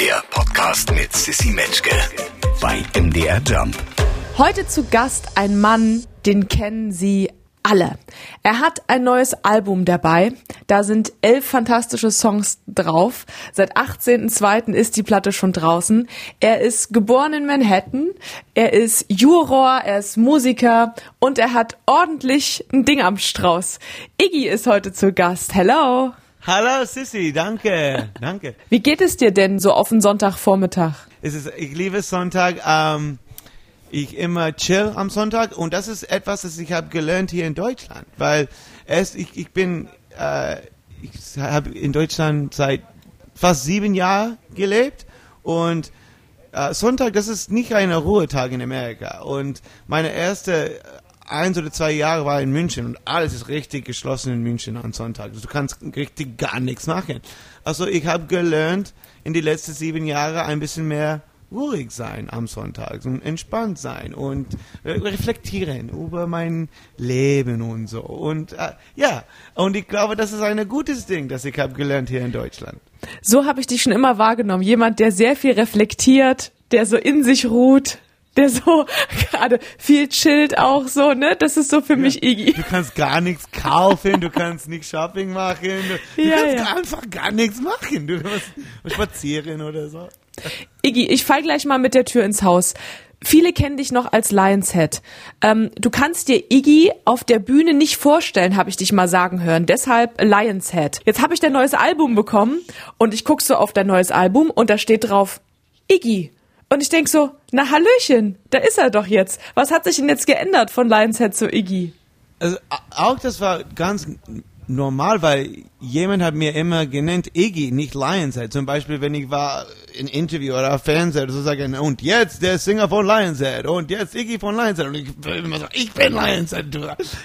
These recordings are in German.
Der Podcast mit Sissy Metzke bei MDR Jump. Heute zu Gast ein Mann, den kennen Sie alle. Er hat ein neues Album dabei. Da sind elf fantastische Songs drauf. Seit 18.02. ist die Platte schon draußen. Er ist geboren in Manhattan. Er ist Juror, er ist Musiker und er hat ordentlich ein Ding am Strauß. Iggy ist heute zu Gast. Hello. Hallo Sissy, danke, danke. Wie geht es dir denn so auf den Sonntagvormittag? Es ist, ich liebe Sonntag. Ähm, ich immer chill am Sonntag und das ist etwas, das ich habe gelernt hier in Deutschland, weil es ich, ich bin äh, ich habe in Deutschland seit fast sieben Jahren gelebt und äh, Sonntag, das ist nicht ein Ruhetag in Amerika und meine erste eins oder zwei Jahre war in München und alles ist richtig geschlossen in München am Sonntag. Du kannst richtig gar nichts machen. Also ich habe gelernt in die letzten sieben Jahre ein bisschen mehr ruhig sein am Sonntag und entspannt sein und reflektieren über mein Leben und so. Und äh, ja, und ich glaube, das ist ein gutes Ding, das ich habe gelernt hier in Deutschland. So habe ich dich schon immer wahrgenommen. Jemand, der sehr viel reflektiert, der so in sich ruht der so gerade viel chillt auch so, ne? Das ist so für ja, mich Iggy. Du kannst gar nichts kaufen, du kannst nicht Shopping machen, du, du ja, kannst ja. einfach gar nichts machen. Du musst spazieren oder so. Iggy, ich fall gleich mal mit der Tür ins Haus. Viele kennen dich noch als Lionshead. Ähm, du kannst dir Iggy auf der Bühne nicht vorstellen, habe ich dich mal sagen hören. Deshalb Lionshead. Jetzt habe ich dein neues Album bekommen und ich guck so auf dein neues Album und da steht drauf Iggy. Und ich denk so, na Hallöchen, da ist er doch jetzt. Was hat sich denn jetzt geändert von Lionshead zu Iggy? Also auch das war ganz normal, weil jemand hat mir immer genannt Iggy, nicht Lionshead. Zum Beispiel, wenn ich war in Interview oder Fernseher, so sagen, und jetzt der Singer von Lionshead und jetzt Iggy von Lionshead und ich immer so, ich bin Lionshead.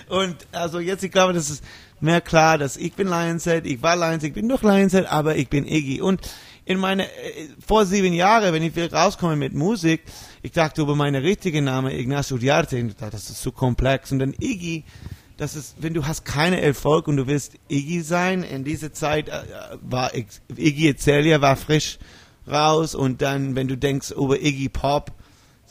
Und also jetzt, ich glaube, das ist mehr klar, dass ich bin Lionshead, ich war Lionshead, ich bin doch Lionshead, aber ich bin Iggy. Und in meine, äh, vor sieben Jahren, wenn ich wieder rauskomme mit Musik, ich dachte über meine richtige Name, Ignacio Diarte, das ist zu komplex. Und dann Iggy, das ist, wenn du hast keine Erfolg und du willst Iggy sein, in dieser Zeit äh, war Iggy Azalea war frisch raus und dann, wenn du denkst über Iggy Pop,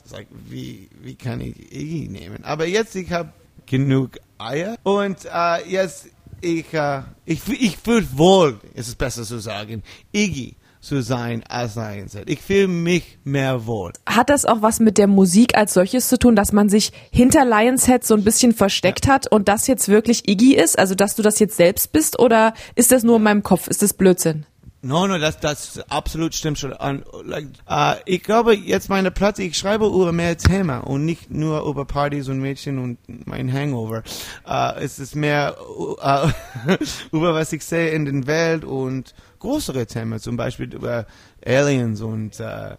sag, wie, wie kann ich Iggy nehmen? Aber jetzt, ich habe genug Eier und äh, jetzt, ich, äh, ich, ich fühle wohl, ist es besser zu sagen, Iggy zu sein als Lionhead. Ich fühle mich mehr wohl. Hat das auch was mit der Musik als solches zu tun, dass man sich hinter Lionhead so ein bisschen versteckt ja. hat und das jetzt wirklich Iggy ist? Also, dass du das jetzt selbst bist oder ist das nur in meinem Kopf? Ist das Blödsinn? No, no, das, das absolut stimmt schon. An, like, uh, ich glaube, jetzt meine Platte, ich schreibe über mehr Thema und nicht nur über Partys und Mädchen und mein Hangover. Uh, es ist mehr uh, über was ich sehe in der Welt und größere Themen, zum Beispiel über Aliens und uh,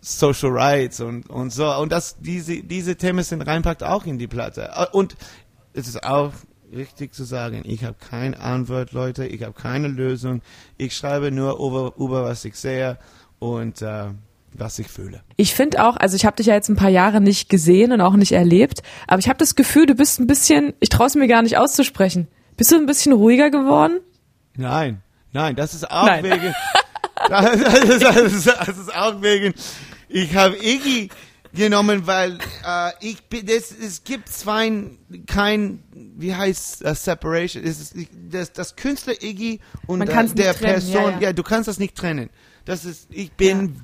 Social Rights und, und so. Und das, diese, diese Themen sind reinpackt auch in die Platte. Und es ist auch richtig zu sagen, ich habe keine Antwort, Leute, ich habe keine Lösung. Ich schreibe nur über, über was ich sehe und äh, was ich fühle. Ich finde auch, also ich habe dich ja jetzt ein paar Jahre nicht gesehen und auch nicht erlebt, aber ich habe das Gefühl, du bist ein bisschen, ich traue es mir gar nicht auszusprechen. Bist du ein bisschen ruhiger geworden? Nein, nein, das ist auch nein. wegen. das, ist, das, ist, das ist auch wegen. Ich habe Iggy genommen, weil äh, ich das, es gibt zwei, kein, wie heißt uh, Separation, es ist das, das Künstler Iggy und äh, der trennen, Person, ja, ja. ja, du kannst das nicht trennen. Das ist, ich bin,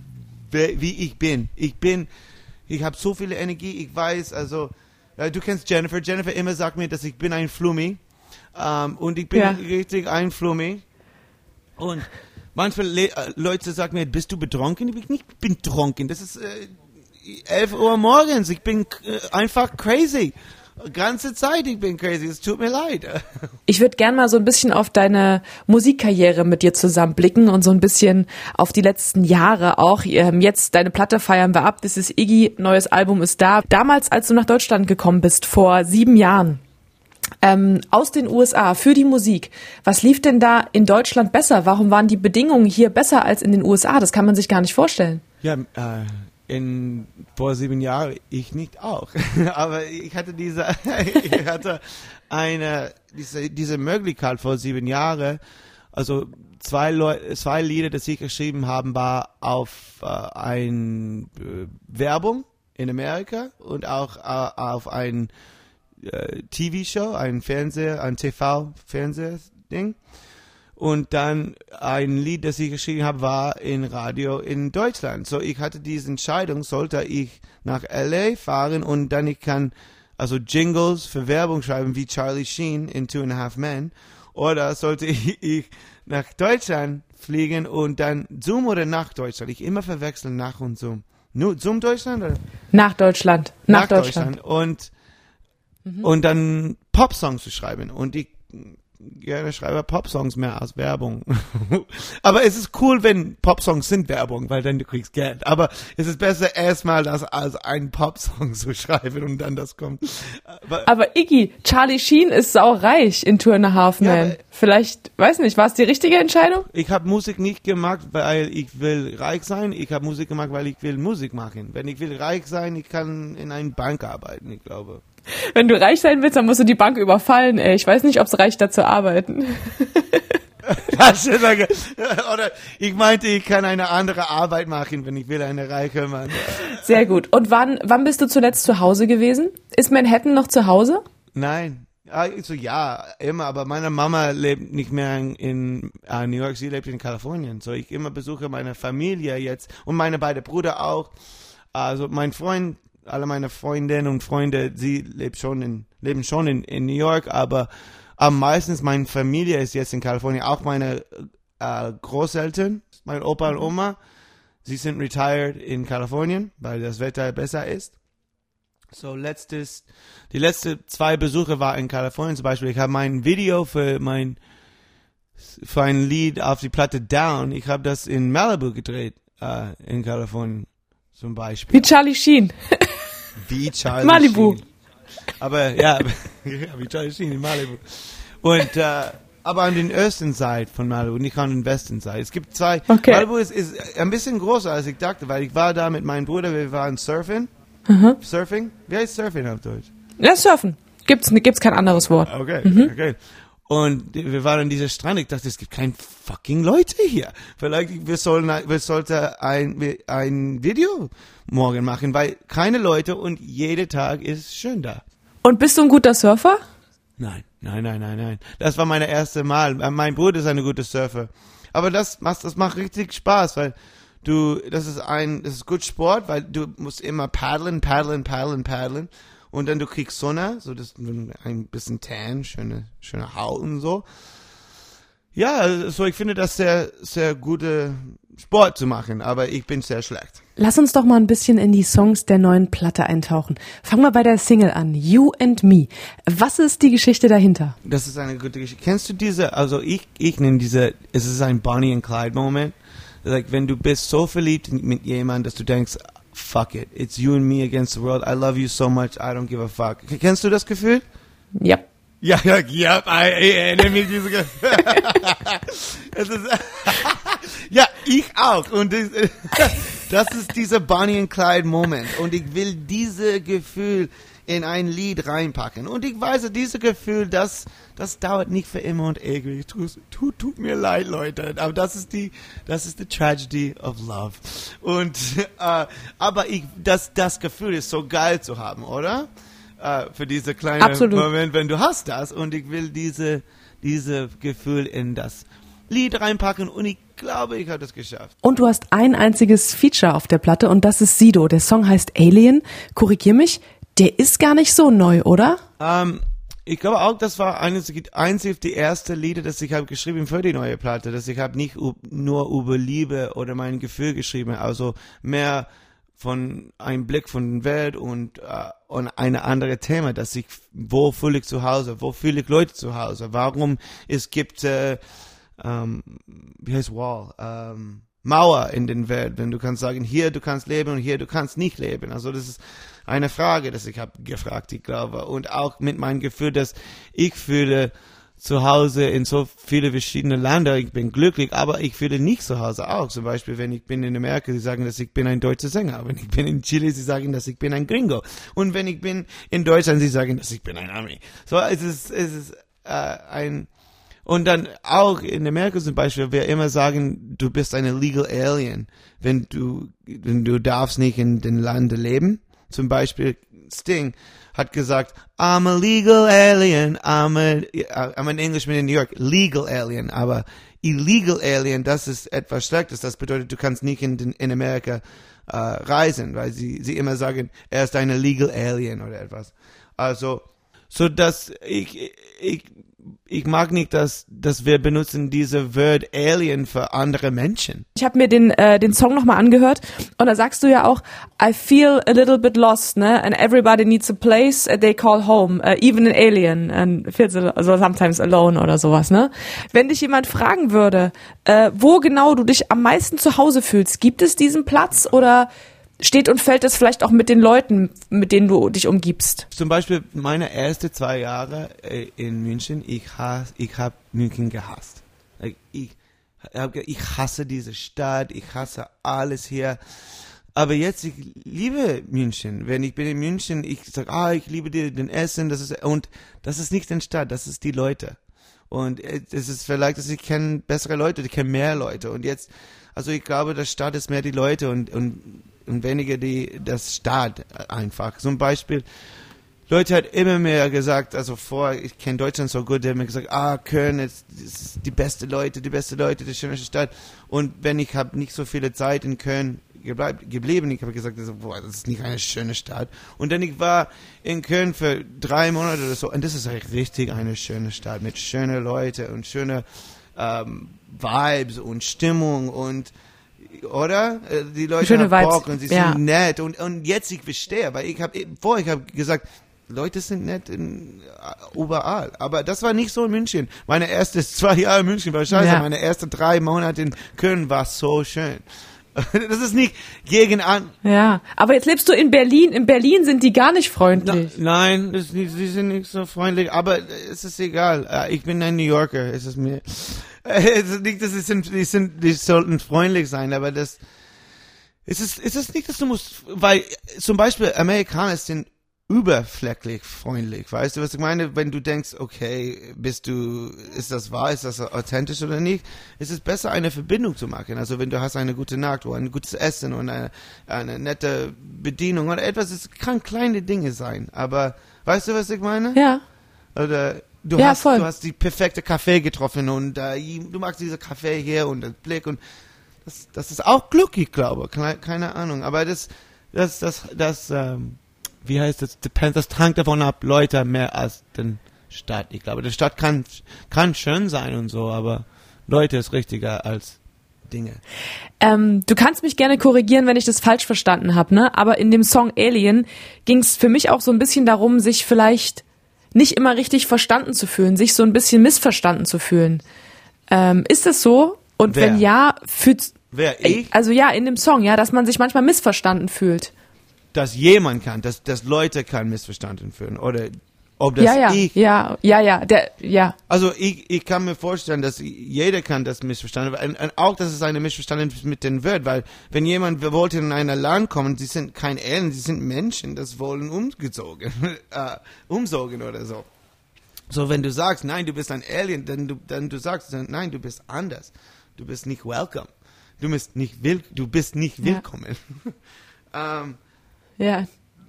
ja. wie ich bin. Ich bin, ich habe so viel Energie, ich weiß, also, äh, du kennst Jennifer, Jennifer immer sagt mir, dass ich bin ein Flummi ähm, und ich bin richtig ein Flummi und manchmal Le äh, Leute sagen mir, bist du betrunken? Ich bin nicht betrunken, das ist, äh, 11 Uhr morgens. Ich bin äh, einfach crazy. Ganze Zeit, ich bin crazy. Es tut mir leid. Ich würde gern mal so ein bisschen auf deine Musikkarriere mit dir zusammenblicken und so ein bisschen auf die letzten Jahre auch. Ähm, jetzt deine Platte feiern wir ab. Das ist Iggy, neues Album ist da. Damals, als du nach Deutschland gekommen bist, vor sieben Jahren, ähm, aus den USA für die Musik. Was lief denn da in Deutschland besser? Warum waren die Bedingungen hier besser als in den USA? Das kann man sich gar nicht vorstellen. Ja, äh, in vor sieben Jahren ich nicht auch aber ich hatte diese ich hatte eine diese diese Möglichkeit vor sieben Jahren also zwei Leu zwei Lieder, das ich geschrieben haben, war auf äh, ein äh, Werbung in Amerika und auch äh, auf ein äh, TV-Show, ein Fernseher, ein TV-Fernsehding. Und dann ein Lied, das ich geschrieben habe, war in Radio in Deutschland. So, ich hatte diese Entscheidung, sollte ich nach LA fahren und dann ich kann also Jingles für Werbung schreiben wie Charlie Sheen in Two and a Half Men oder sollte ich, nach Deutschland fliegen und dann Zoom oder nach Deutschland? Ich immer verwechseln nach und Zoom. Nur Zoom Deutschland oder? Nach Deutschland. Nach, Deutschland. Und, und dann Popsongs zu schreiben. Und ich gerne schreibe Popsongs mehr als Werbung. Aber es ist cool, wenn Popsongs sind Werbung, weil dann du kriegst Geld. Aber es ist besser erstmal das als einen Popsong zu schreiben und dann das kommt. Aber, Aber Iggy, Charlie Sheen ist saureich in Two and a Half Ja, Men. aber- Vielleicht, weiß nicht, war es die richtige Entscheidung? ich habe Musik nicht gemacht, weil ich will reich sein. Ich habe Musik gemacht, weil ich will Musik machen. Wenn ich will reich sein, ich kann in einer Bank arbeiten, ich glaube. Wenn du reich sein willst, dann musst du die Bank überfallen, ey. Ich weiß nicht, ob es reicht, da zu arbeiten. Das ist eine- Oder ich meinte, ich kann eine andere Arbeit machen, wenn ich will, eine reiche Mann. Sehr gut. Und wann, wann bist du zuletzt zu Hause gewesen? Ist Manhattan noch zu Hause? Nein. Also ja, immer, aber meine Mama lebt nicht mehr in, in äh, New York, sie lebt in Kalifornien. So ich immer besuche meine Familie jetzt und meine beiden Brüder auch. Also mein Freund, alle meine Freundinnen und Freunde, sie lebt schon in, leben schon in, in New York, aber am meisten meine Familie ist jetzt in Kalifornien. Auch meine äh, Großeltern, mein Opa und Oma, sie sind retired in Kalifornien, weil das Wetter besser ist. So letztes, die letzte zwei Besuche war in Kalifornien zum Beispiel. Ich habe mein Video für mein für ein Lied auf die Platte Down. Ich habe das in Malibu gedreht äh, in Kalifornien zum Beispiel. Wie Charlie Sheen. Wie Charlie Malibu. Sheen. Aber ja, wie Charlie Sheen in Malibu. Und äh, aber an den östlichen Seite von Malibu, nicht an den westlichen Seite. Es gibt zwei. Okay. Malibu ist, ist ein bisschen größer als ich dachte, weil ich war da mit meinem Bruder, wir waren surfen. Surfing? Wie heißt Surfing auf Deutsch? Ja, surfen. Gibt's, gibt's kein anderes Wort. Okay, okay. Und wir waren an dieser Strand. Ich dachte, es gibt kein fucking Leute hier. Vielleicht wir sollen, wir sollten ein, ein Video morgen machen, weil keine Leute und jeder Tag ist schön da. Und bist du ein guter Surfer? Nein, nein, nein, nein, nein. Das war meine erste Mal. Äh, Mein Bruder ist eine gute Surfer. Aber das macht, das macht richtig Spaß, weil du, das ist ein, das ist gut Sport, weil du musst immer paddeln, paddeln, paddeln, paddeln. Und dann du kriegst Sonne, so das ein bisschen Tan, schöne, schöne Haut und so. Ja, so ich finde das sehr, sehr gute Sport zu machen, aber ich bin sehr schlecht. Lass uns doch mal ein bisschen in die Songs der neuen Platte eintauchen. Fangen wir bei der Single an, You and Me. Was ist die Geschichte dahinter? Das ist eine gute Geschichte. Kennst du diese, also ich, ich nenne diese, es ist ein Bonnie and Clyde Moment. Like, wenn du bist so verliebt mit jemandem, dass du denkst, fuck it, it's you and me against the world, I love you so much, I don't give a fuck. Kennst du das Gefühl? Ja. Ja, ja, ja, ich erinnere mich diese es ist, ja, ich auch. Und das, das ist dieser Bonnie and Clyde Moment. Und ich will diese Gefühl in ein Lied reinpacken. Und ich weiß, dieses Gefühl, das, das dauert nicht für immer und ewig. Tut, tut, tut mir leid, Leute. Aber das ist die, das ist die Tragedy of Love. Und, äh, aber ich, das, das Gefühl ist so geil zu haben, oder? Äh, für diese kleine Absolut. Moment, wenn du hast das. Und ich will diese, diese Gefühl in das Lied reinpacken. Und ich glaube, ich habe das geschafft. Und du hast ein einziges Feature auf der Platte und das ist Sido. Der Song heißt Alien. Korrigier mich, der ist gar nicht so neu, oder? Ähm, ich glaube auch, das war eines, einzig die erste Lieder, das ich habe geschrieben für die neue Platte, dass ich habe nicht nur über Liebe oder mein Gefühl geschrieben, also mehr von einem Blick von der Welt und, äh, und eine andere Thema, dass ich, wo fühle ich zu Hause, wo fühle ich Leute zu Hause, warum es gibt, äh, ähm, wie heißt Wall, ähm, Mauer in den Welt, wenn du kannst sagen, hier du kannst leben und hier du kannst nicht leben. Also das ist eine Frage, dass ich habe gefragt, ich glaube. Und auch mit meinem Gefühl, dass ich fühle zu Hause in so viele verschiedene Länder, ich bin glücklich, aber ich fühle nicht zu Hause auch. Zum Beispiel, wenn ich bin in Amerika, sie sagen, dass ich bin ein deutscher Sänger. Wenn ich bin in Chile, sie sagen, dass ich bin ein Gringo. Und wenn ich bin in Deutschland, sie sagen, dass ich bin ein Ami. So, es ist, es ist äh, ein Und dann auch in Amerika zum Beispiel, wir immer sagen, du bist eine legal alien, wenn du, wenn du darfst nicht in den Lande leben. Zum Beispiel Sting hat gesagt, I'm a legal alien, I'm, a, I'm an Englishman in New York, legal alien, aber illegal alien, das ist etwas Schlechtes. Das bedeutet, du kannst nicht in, den, in Amerika äh, reisen, weil sie, sie immer sagen, er ist eine legal alien oder etwas. Also, so dass ich, ich ich mag nicht, dass, dass wir benutzen diese Word Alien für andere Menschen. Ich habe mir den, äh, den Song nochmal angehört und da sagst du ja auch, I feel a little bit lost, ne? And everybody needs a place they call home, uh, even an alien and feels also sometimes alone oder sowas, ne? Wenn dich jemand fragen würde, äh, wo genau du dich am meisten zu Hause fühlst, gibt es diesen Platz oder steht und fällt es vielleicht auch mit den Leuten, mit denen du dich umgibst? Zum Beispiel meine ersten zwei Jahre äh, in München, ich, hasse, ich habe München gehasst. Ich, ich hasse diese Stadt, ich hasse alles hier. Aber jetzt, ich liebe München. Wenn ich bin in München, ich sage, ah, ich liebe den Essen, das ist, und das ist nicht die Stadt, das ist die Leute. Und es ist vielleicht, dass ich kenne bessere Leute, ich kenne mehr Leute. Und jetzt, also ich glaube, das Stadt ist mehr die Leute und, und und weniger die, das Staat einfach. Zum Beispiel, Leute hat immer mehr gesagt, also vor, ich kenne Deutschland so gut, der hat mir gesagt, ah, Köln ist, ist, die beste Leute, die beste Leute, die schönste Stadt. Und wenn ich habe nicht so viele Zeit in Köln gebleib, geblieben, ich habe gesagt, also, boah, das ist nicht eine schöne Stadt. Und dann ich war in Köln für drei Monate oder so, und das ist richtig eine schöne Stadt mit schönen Leuten und schöne ähm, Vibes und Stimmung und oder? Äh, die Leute Schöne haben. Bock und sie Ja. sind nett und, und jetzt ich verstehe, weil ich habe vorher ich habe gesagt, Leute sind nett in, äh, überall. Aber das war nicht so in München. Meine erste zwei Jahre in München war scheiße. Ja. Meine ersten drei Monate in Köln war so schön. Das ist nicht gegen an. Ja, aber jetzt lebst du in Berlin. In Berlin sind die gar nicht Na, freundlich. nein, das, die, sie sind nicht so freundlich, aber es ist egal. Äh, Ich bin ein New Yorker, es ist mir. Es ist nicht, dass sie sind, die sind, die sollten freundlich sein, aber das. Es ist, es ist nicht, dass du musst, weil zum Beispiel Amerikaner sind überflecklich freundlich, weißt du, was ich meine? Wenn du denkst, okay, bist du, ist das wahr, ist das authentisch oder nicht, ist es besser, eine Verbindung zu machen. Also wenn du hast eine gute Nacht oder ein gutes Essen und eine, eine nette Bedienung oder etwas, es kann kleine Dinge sein, aber weißt du, was ich meine? Ja. Oder du Ja, hast, voll. du hast die perfekte Kaffee getroffen und äh, du magst diese Kaffee hier und den Blick und das, das ist auch Glück, ich glaube, keine, keine Ahnung, aber das, das, das, das, ähm, wie heißt das, depends, das hängt davon ab, Leute mehr als den Stadt. Ich glaube, die Stadt kann, kann schön sein und so, aber Leute ist richtiger als Dinge. Ähm, du kannst mich gerne korrigieren, wenn ich das falsch verstanden habe, ne? Aber in dem Song Alien ging es für mich auch so ein bisschen darum, sich vielleicht nicht immer richtig verstanden zu fühlen, sich so ein bisschen missverstanden zu fühlen. Ähm, ist das so? Und Wer? wenn ja, fühlt Wer ich? also ja, in dem Song, ja, dass man sich manchmal missverstanden fühlt. Dass jemand kann, dass, dass Leute kann missverstanden fühlen oder ob das ja, ja, ich ja, ja, ja, der, ja, Also ich, ich kann mir vorstellen, dass jeder kann das missverstanden werden. Und auch, dass es eine Missverständnis mit den wird, weil wenn jemand wir wollte in ein Land kommen, sie sind kein Alien, sie sind Menschen, das wollen umgezogen, äh, umsogen oder so. So, wenn du sagst, nein, du bist ein Alien, dann du, dann du sagst, nein, du bist anders. Du bist nicht welcome. Du bist nicht will, du bist nicht Ja. willkommen. ja.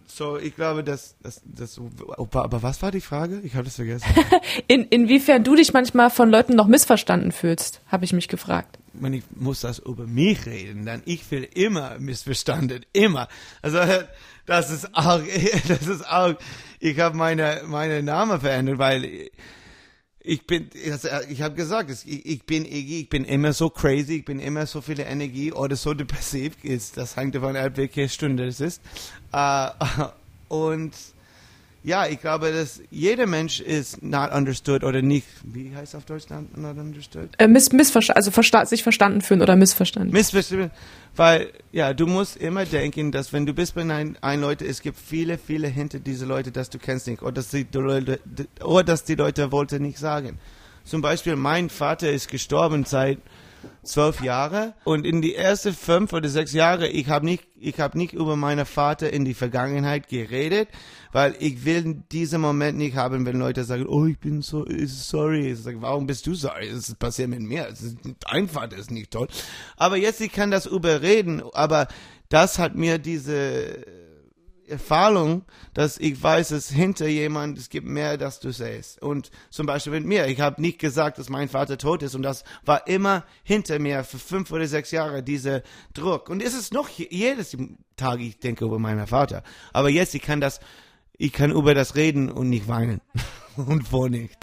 so, ich glaube, dass, dass, dass, aber, was war die Frage? Ich habe das vergessen. In, inwiefern du dich manchmal von Leuten noch missverstanden fühlst, habe ich mich gefragt. wenn ich muss das über mich reden, dann ich will immer missverstanden, immer. Also das ist auch, das ist auch, ich habe meine meine Name verändert, weil ich bin, ich habe gesagt, es- ich, bin Iggy, ich bin immer so crazy, ich bin immer so viele Energie oder so depressiv, das hängt davon ab, welche Stunde es ist. Äh, und ja, ich glaube, dass jeder Mensch ist not understood oder nicht, wie heißt auf Deutsch not, not understood? Äh, miss, missversta also versta sich verstanden fühlen oder missverstanden. Missverstanden, weil ja, du musst immer denken, dass wenn du bist bei ein, ein Leute, es gibt viele, viele hinter diese Leute, dass du kennst nicht oder dass die Leute, oder dass die Leute wollte nicht sagen. Zum Beispiel, mein Vater ist gestorben seit zwölf Jahre und in die ersten fünf oder sechs Jahre, ich habe nicht, ich habe nicht über meinen Vater in die Vergangenheit geredet, weil ich will diesen Moment nicht haben, wenn Leute sagen, oh, ich bin so sorry. Ich sage, warum bist du sorry? Es passiert mit mir. Dein Vater ist nicht toll. Aber jetzt, ich kann das überreden, aber das hat mir diese Erfahrung, dass ich weiß, dass hinter jemand, es gibt mehr, dass du siehst. Und zum Beispiel mit mir, ich habe nicht gesagt, dass mein Vater tot ist und das war immer hinter mir für fünf oder sechs Jahre, dieser Druck. Und es ist noch jedes Tag, ich denke über meinen Vater. Aber jetzt, ich kann das, ich kann über das reden und nicht weinen. und wo nicht.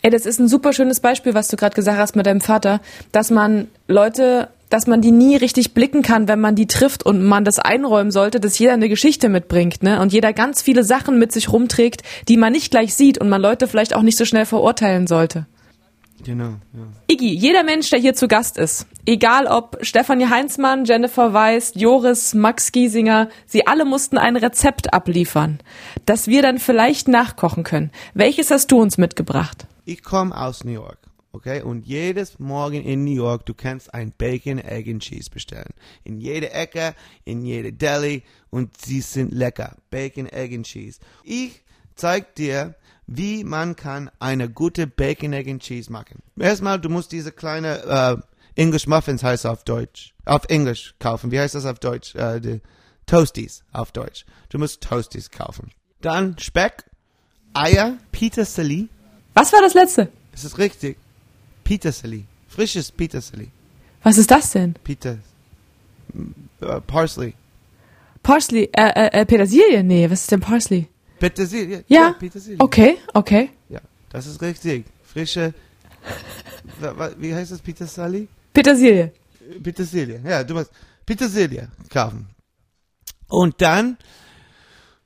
Ey, das ist ein super schönes Beispiel, was du gerade gesagt hast mit deinem Vater, dass man Leute dass man die nie richtig blicken kann, wenn man die trifft und man das einräumen sollte, dass jeder eine Geschichte mitbringt, ne? Und jeder ganz viele Sachen mit sich rumträgt, die man nicht gleich sieht und man Leute vielleicht auch nicht so schnell verurteilen sollte. Genau, ja. Iggy, jeder Mensch, der hier zu Gast ist, egal ob Stefanie Heinzmann, Jennifer Weiss, Joris, Max Giesinger, sie alle mussten ein Rezept abliefern, das wir dann vielleicht nachkochen können. Welches hast du uns mitgebracht? Ich komme aus New York. Okay, und jedes Morgen in New York, du kannst ein Bacon, Egg and Cheese bestellen. In jede Ecke, in jede Deli und sie sind lecker. Bacon, Egg and Cheese. Ich zeig dir, wie man kann eine gute Bacon, Egg and Cheese machen. Erstmal, du musst diese kleine uh, English Muffins heißt auf Deutsch, auf Englisch kaufen. Wie heißt das auf Deutsch? Uh, die Toasties auf Deutsch. Du musst Toasties kaufen. Dann Speck, Eier, Petersilie. Was war das letzte? Das ist richtig. Petersilie. Frisches Petersilie. Was ist das denn? Peter. Uh, Parsley. Parsley, äh, äh, äh, Petersilie? Nee, was ist denn Parsley? Petersilie. Ja. ja Petersilie. Okay, okay. Ja, das ist richtig. Frische. wie heißt das Petersilie? Petersilie. Petersilie. Ja, du musst Petersilie kaufen. Und dann,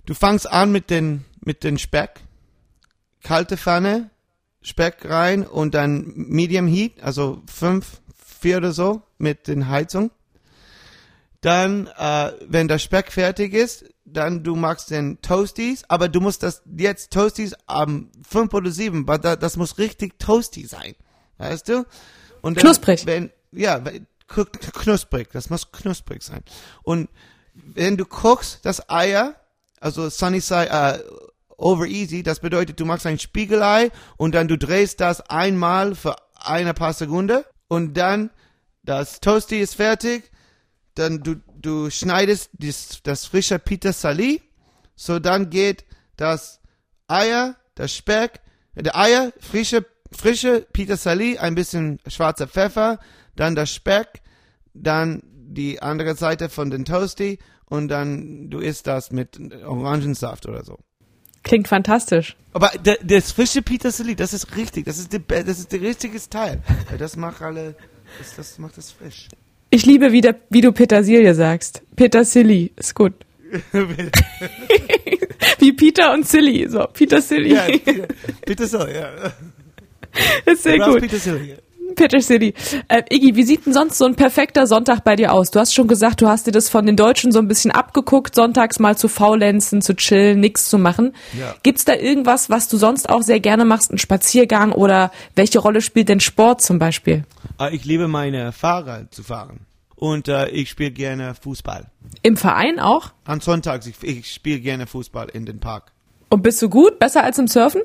du fangst an mit den, mit den Speck. Kalte Pfanne, Speck rein und dann Medium Heat, also fünf, vier oder so mit den Heizung. Dann, äh, wenn der Speck fertig ist, dann du machst den Toasties, aber du musst das jetzt Toasties am ähm, fünf oder sieben, weil das muss richtig toasty sein, weißt du? Und dann, knusprig. Wenn, ja, knusprig, das muss knusprig sein. Und wenn du kochst das Eier, also Sunny Side, äh, over easy. Das bedeutet, du machst ein Spiegelei und dann du drehst das einmal für eine paar Sekunden und dann das Toasty ist fertig. Dann du, du schneidest das, das frische Petersilie. So dann geht das Eier, das Speck, der Eier, frische, frische Petersilie, ein bisschen schwarzer Pfeffer, dann das Speck, dann die andere Seite von den Toasty und dann du isst das mit Orangensaft oder so. Klingt fantastisch. Aber das frische Petersilie, das ist richtig. Das ist, die, das ist der richtige Teil. Das macht alle, das, das macht das frisch. Ich liebe, wie, der, wie du Petersilie sagst. Petersilie, ist gut. wie Peter und Silly, so, Petersilie. Ja, Peter, Petersilie, ja. ist sehr gut. Petersilie. Petersilie. Äh, Iggy, wie sieht denn sonst so ein perfekter Sonntag bei dir aus? Du hast schon gesagt, du hast dir das von den Deutschen so ein bisschen abgeguckt, sonntags mal zu faulenzen, zu chillen, nichts zu machen. Ja. Gibt's da irgendwas, was du sonst auch sehr gerne machst, ein Spaziergang oder welche Rolle spielt denn Sport zum Beispiel? Ah, ich liebe meine Fahrer zu fahren und äh, ich spiele gerne Fußball. Im Verein auch? An Sonntags, ich, ich spiele gerne Fußball in den Park. Und bist du gut? Besser als im Surfen?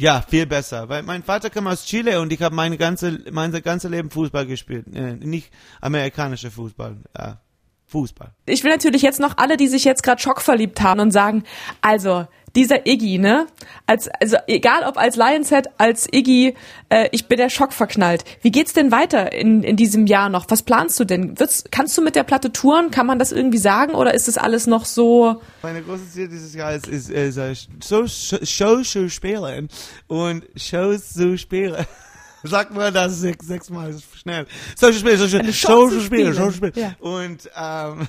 Ja, viel besser, weil mein Vater kam aus Chile und ich habe meine ganze mein ganze Leben Fußball gespielt, äh, nicht amerikanischer Fußball. Ja, Fußball. Ich will natürlich jetzt noch alle, die sich jetzt gerade schockverliebt haben und sagen, also dieser Iggy, ne? Als, also egal ob als Lionset, als Iggy, äh, ich bin der Schock verknallt. Wie geht's denn weiter in, in diesem Jahr noch? Was planst du denn? Wird's, kannst du mit der Platte touren? Kann man das irgendwie sagen oder ist das alles noch so? Meine große Ziel dieses Jahr ist, ist, ist, ist so Shows zu spielen und Shows zu spielen. Sag mal das sechs, sechsmal schnell. Social Spiele, Social Spiele, Social Spiele. Ja. Und ähm,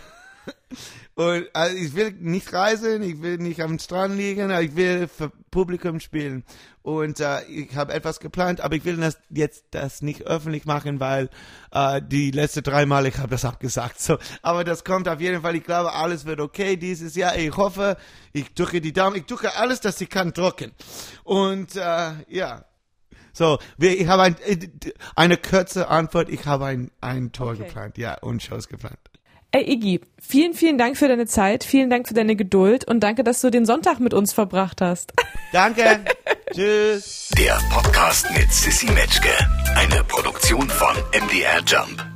Und also ich will nicht reisen, ich will nicht am Strand liegen, ich will für Publikum spielen. Und äh, ich habe etwas geplant, aber ich will das jetzt das nicht öffentlich machen, weil äh, die letzten drei Mal ich habe das abgesagt. So, aber das kommt auf jeden Fall. Ich glaube, alles wird okay dieses Jahr. Ich hoffe, ich drücke die Daumen, ich drücke alles, dass ich kann drücken. Und äh, ja, So, wir, ich habe ein, äh, eine kurze Antwort. Ich habe ein, ein Tor Okay. geplant, ja, und Shows geplant. Ey, Iggy, vielen, vielen Dank für deine Zeit, vielen Dank für deine Geduld und danke, dass du den Sonntag mit uns verbracht hast. Danke. Tschüss. Der Podcast mit Sissy Metzke. Eine Produktion von MDR Jump.